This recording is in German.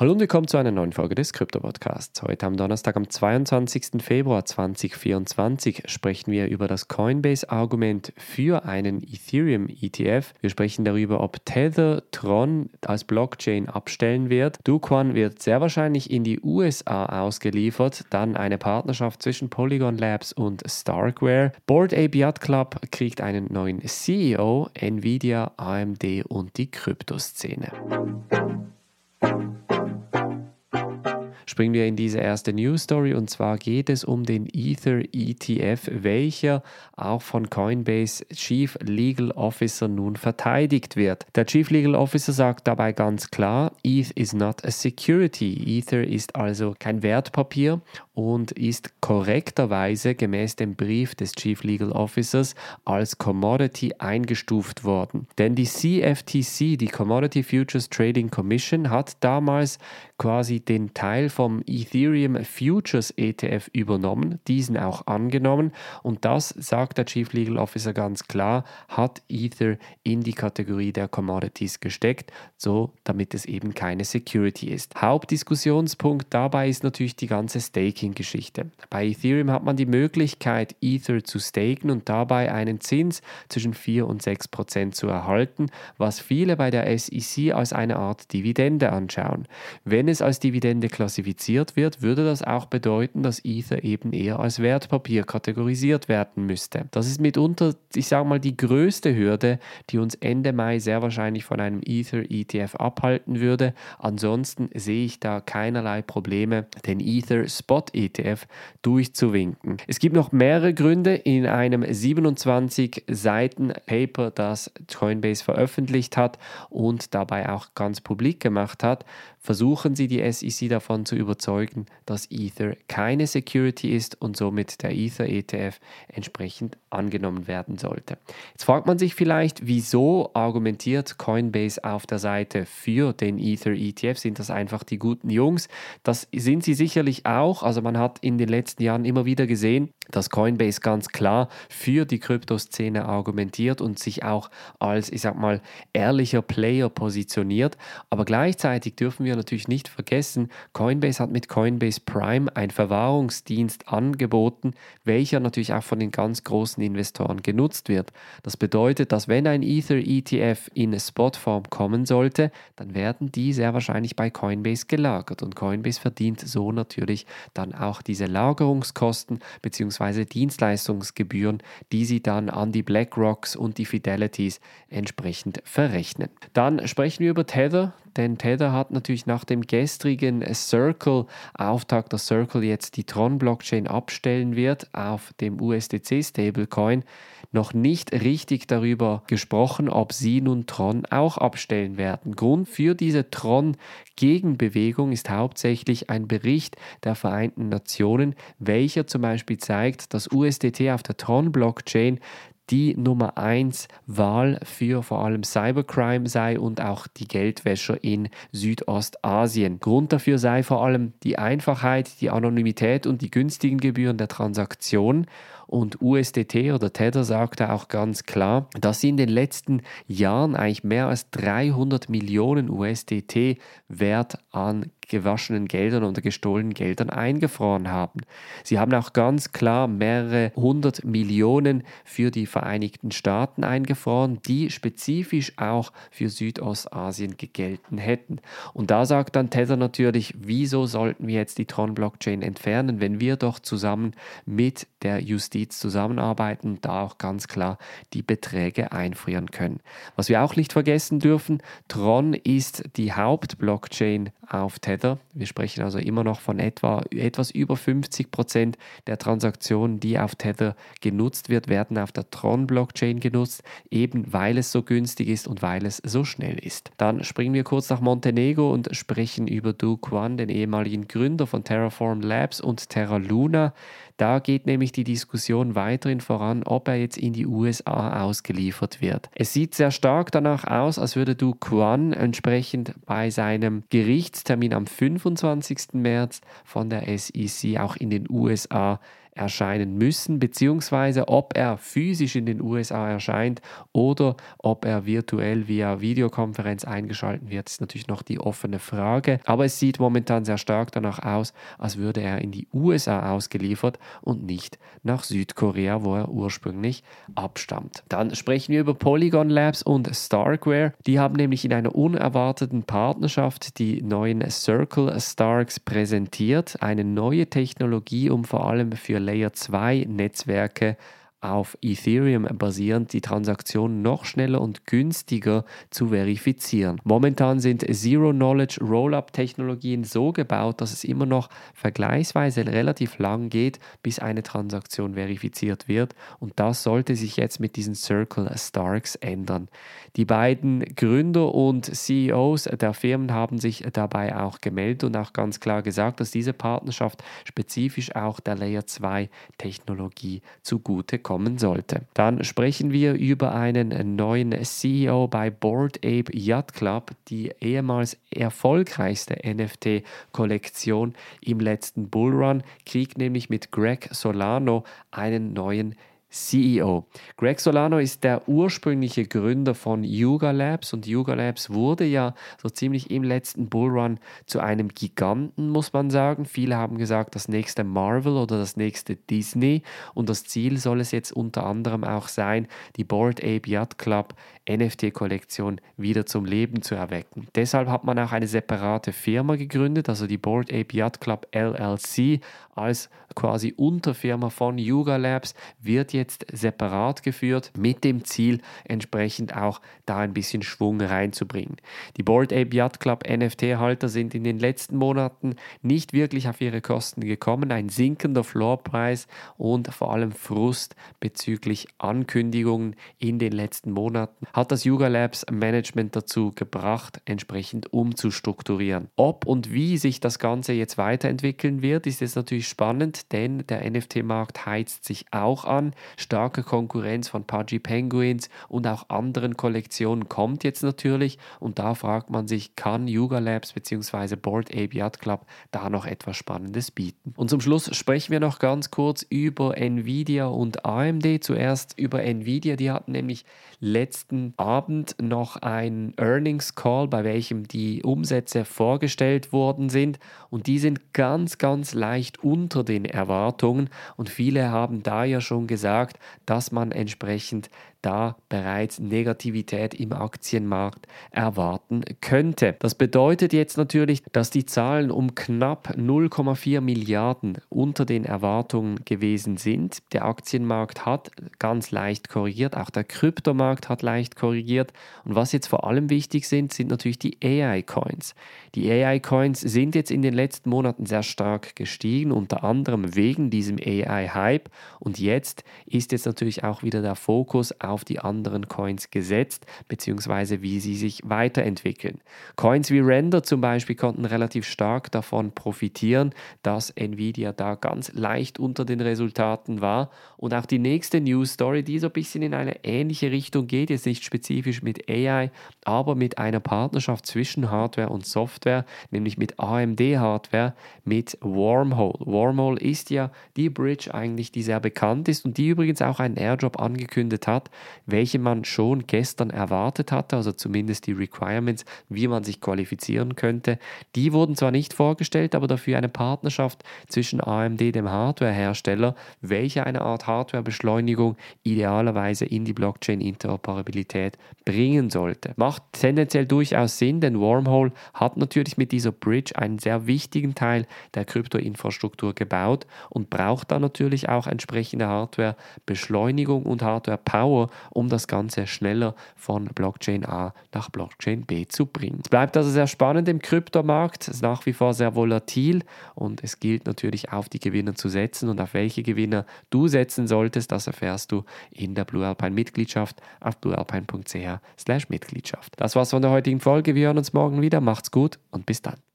Hallo und willkommen zu einer neuen Folge des Krypto-Podcasts. Heute am Donnerstag, am 22. Februar 2024, sprechen wir über das Coinbase-Argument für einen Ethereum-ETF. Wir sprechen darüber, ob Tether Tron als Blockchain abstellen wird. Duquan wird sehr wahrscheinlich in die USA ausgeliefert. Dann eine Partnerschaft zwischen Polygon Labs und Starkware. Board Yacht Club kriegt einen neuen CEO. Nvidia, AMD und die Kryptoszene springen wir in diese erste News Story und zwar geht es um den Ether ETF, welcher auch von Coinbase Chief Legal Officer nun verteidigt wird. Der Chief Legal Officer sagt dabei ganz klar, ETH is not a security. Ether ist also kein Wertpapier und ist korrekterweise gemäß dem Brief des Chief Legal Officers als Commodity eingestuft worden. Denn die CFTC, die Commodity Futures Trading Commission, hat damals quasi den Teil vom Ethereum Futures ETF übernommen, diesen auch angenommen und das, sagt der Chief Legal Officer ganz klar, hat Ether in die Kategorie der Commodities gesteckt, so damit es eben keine Security ist. Hauptdiskussionspunkt dabei ist natürlich die ganze Staking-Geschichte. Bei Ethereum hat man die Möglichkeit, Ether zu staken und dabei einen Zins zwischen 4 und 6 Prozent zu erhalten, was viele bei der SEC als eine Art Dividende anschauen. Wenn es als Dividende klassifiziert wird, würde das auch bedeuten, dass Ether eben eher als Wertpapier kategorisiert werden müsste. Das ist mitunter, ich sage mal, die größte Hürde, die uns Ende Mai sehr wahrscheinlich von einem Ether ETF abhalten würde. Ansonsten sehe ich da keinerlei Probleme, den Ether Spot ETF durchzuwinken. Es gibt noch mehrere Gründe in einem 27 Seiten Paper, das Coinbase veröffentlicht hat und dabei auch ganz publik gemacht hat, versuchen sie die SEC davon zu überzeugen, dass Ether keine Security ist und somit der Ether ETF entsprechend angenommen werden sollte. Jetzt fragt man sich vielleicht, wieso argumentiert Coinbase auf der Seite für den Ether ETF? Sind das einfach die guten Jungs? Das sind sie sicherlich auch. Also man hat in den letzten Jahren immer wieder gesehen, dass Coinbase ganz klar für die Kryptoszene argumentiert und sich auch als, ich sag mal, ehrlicher Player positioniert. Aber gleichzeitig dürfen wir natürlich nicht vergessen, Coinbase hat mit Coinbase Prime einen Verwahrungsdienst angeboten, welcher natürlich auch von den ganz großen Investoren genutzt wird. Das bedeutet, dass wenn ein Ether ETF in Spotform kommen sollte, dann werden die sehr wahrscheinlich bei Coinbase gelagert und Coinbase verdient so natürlich dann auch diese Lagerungskosten bzw. Dienstleistungsgebühren, die sie dann an die BlackRocks und die Fidelities entsprechend verrechnen. Dann sprechen wir über Tether denn Tether hat natürlich nach dem gestrigen Circle-Auftakt, dass Circle jetzt die Tron-Blockchain abstellen wird auf dem USDC-Stablecoin, noch nicht richtig darüber gesprochen, ob sie nun Tron auch abstellen werden. Grund für diese Tron-Gegenbewegung ist hauptsächlich ein Bericht der Vereinten Nationen, welcher zum Beispiel zeigt, dass USDT auf der Tron-Blockchain die Nummer 1 Wahl für vor allem Cybercrime sei und auch die Geldwäscher in Südostasien. Grund dafür sei vor allem die Einfachheit, die Anonymität und die günstigen Gebühren der Transaktion. Und USDT oder Tether sagte auch ganz klar, dass sie in den letzten Jahren eigentlich mehr als 300 Millionen USDT Wert an gewaschenen Geldern oder gestohlenen Geldern eingefroren haben. Sie haben auch ganz klar mehrere hundert Millionen für die Vereinigten Staaten eingefroren, die spezifisch auch für Südostasien gegelten hätten. Und da sagt dann Tether natürlich, wieso sollten wir jetzt die Tron-Blockchain entfernen, wenn wir doch zusammen mit der Justiz zusammenarbeiten da auch ganz klar die Beträge einfrieren können. Was wir auch nicht vergessen dürfen, Tron ist die Hauptblockchain auf Tether. Wir sprechen also immer noch von etwa etwas über 50 Prozent der Transaktionen, die auf Tether genutzt wird, werden auf der Tron-Blockchain genutzt, eben weil es so günstig ist und weil es so schnell ist. Dann springen wir kurz nach Montenegro und sprechen über Du Quan, den ehemaligen Gründer von Terraform Labs und Terra Luna. Da geht nämlich die Diskussion weiterhin voran, ob er jetzt in die USA ausgeliefert wird. Es sieht sehr stark danach aus, als würde Du Quan entsprechend bei seinem Gerichtstermin am 25. März von der SEC auch in den USA erscheinen müssen, beziehungsweise ob er physisch in den USA erscheint oder ob er virtuell via Videokonferenz eingeschaltet wird, ist natürlich noch die offene Frage. Aber es sieht momentan sehr stark danach aus, als würde er in die USA ausgeliefert und nicht nach Südkorea, wo er ursprünglich abstammt. Dann sprechen wir über Polygon Labs und Starkware. Die haben nämlich in einer unerwarteten Partnerschaft die neuen Circle Starks präsentiert, eine neue Technologie, um vor allem für Layer 2 Netzwerke auf Ethereum basierend die Transaktionen noch schneller und günstiger zu verifizieren. Momentan sind Zero-Knowledge Rollup-Technologien so gebaut, dass es immer noch vergleichsweise relativ lang geht, bis eine Transaktion verifiziert wird und das sollte sich jetzt mit diesen Circle Starks ändern. Die beiden Gründer und CEOs der Firmen haben sich dabei auch gemeldet und auch ganz klar gesagt, dass diese Partnerschaft spezifisch auch der Layer 2 Technologie zugute kommen sollte. Dann sprechen wir über einen neuen CEO bei Board Ape Yacht Club, die ehemals erfolgreichste NFT-Kollektion im letzten Bullrun, kriegt nämlich mit Greg Solano einen neuen CEO. Greg Solano ist der ursprüngliche Gründer von Yuga Labs und Yuga Labs wurde ja so ziemlich im letzten Bullrun zu einem Giganten, muss man sagen. Viele haben gesagt, das nächste Marvel oder das nächste Disney und das Ziel soll es jetzt unter anderem auch sein, die Board Ape Yacht Club NFT-Kollektion wieder zum Leben zu erwecken. Deshalb hat man auch eine separate Firma gegründet, also die Board Ape Yacht Club LLC als quasi Unterfirma von Yuga Labs wird jetzt separat geführt mit dem Ziel entsprechend auch da ein bisschen Schwung reinzubringen. Die Board Ape Yacht Club NFT-Halter sind in den letzten Monaten nicht wirklich auf ihre Kosten gekommen. Ein sinkender Floorpreis und vor allem Frust bezüglich Ankündigungen in den letzten Monaten hat das Yuga Labs Management dazu gebracht, entsprechend umzustrukturieren. Ob und wie sich das Ganze jetzt weiterentwickeln wird, ist jetzt natürlich spannend, denn der NFT-Markt heizt sich auch an. Starke Konkurrenz von Pudgy Penguins und auch anderen Kollektionen kommt jetzt natürlich und da fragt man sich, kann Yuga Labs bzw. Board Ape Yacht Club da noch etwas Spannendes bieten? Und zum Schluss sprechen wir noch ganz kurz über Nvidia und AMD. Zuerst über Nvidia, die hatten nämlich letzten Abend noch ein Earnings Call, bei welchem die Umsätze vorgestellt worden sind und die sind ganz, ganz leicht unter den Erwartungen und viele haben da ja schon gesagt, dass man entsprechend da bereits Negativität im Aktienmarkt erwarten könnte. Das bedeutet jetzt natürlich, dass die Zahlen um knapp 0,4 Milliarden unter den Erwartungen gewesen sind. Der Aktienmarkt hat ganz leicht korrigiert, auch der Kryptomarkt hat leicht korrigiert. Und was jetzt vor allem wichtig sind, sind natürlich die AI-Coins. Die AI-Coins sind jetzt in den letzten Monaten sehr stark gestiegen, unter anderem wegen diesem AI-Hype. Und jetzt ist jetzt natürlich auch wieder der Fokus auf die anderen Coins gesetzt, beziehungsweise wie sie sich weiterentwickeln. Coins wie Render zum Beispiel konnten relativ stark davon profitieren, dass Nvidia da ganz leicht unter den Resultaten war. Und auch die nächste News Story, die so ein bisschen in eine ähnliche Richtung geht, jetzt nicht spezifisch mit AI, aber mit einer Partnerschaft zwischen Hardware und Software, nämlich mit AMD-Hardware, mit Wormhole. Wormhole ist ja die Bridge eigentlich, die sehr bekannt ist und die übrigens auch einen Airdrop angekündigt hat, welche man schon gestern erwartet hatte, also zumindest die Requirements, wie man sich qualifizieren könnte. Die wurden zwar nicht vorgestellt, aber dafür eine Partnerschaft zwischen AMD, dem Hardwarehersteller, welche eine Art Hardwarebeschleunigung idealerweise in die Blockchain-Interoperabilität bringen sollte. Macht tendenziell durchaus Sinn, denn Wormhole hat natürlich mit dieser Bridge einen sehr wichtigen Teil der Kryptoinfrastruktur gebaut und braucht dann natürlich auch entsprechende Hardware-Beschleunigung und Hardware-Power, um das Ganze schneller von Blockchain A nach Blockchain B zu bringen. Es bleibt also sehr spannend im Kryptomarkt, es ist nach wie vor sehr volatil und es gilt natürlich auf die Gewinner zu setzen und auf welche Gewinner du setzen solltest, das erfährst du in der Blue Alpine Mitgliedschaft auf bluealpine.ch/mitgliedschaft. Das war's von der heutigen Folge. Wir hören uns morgen wieder. Macht's gut und bis dann.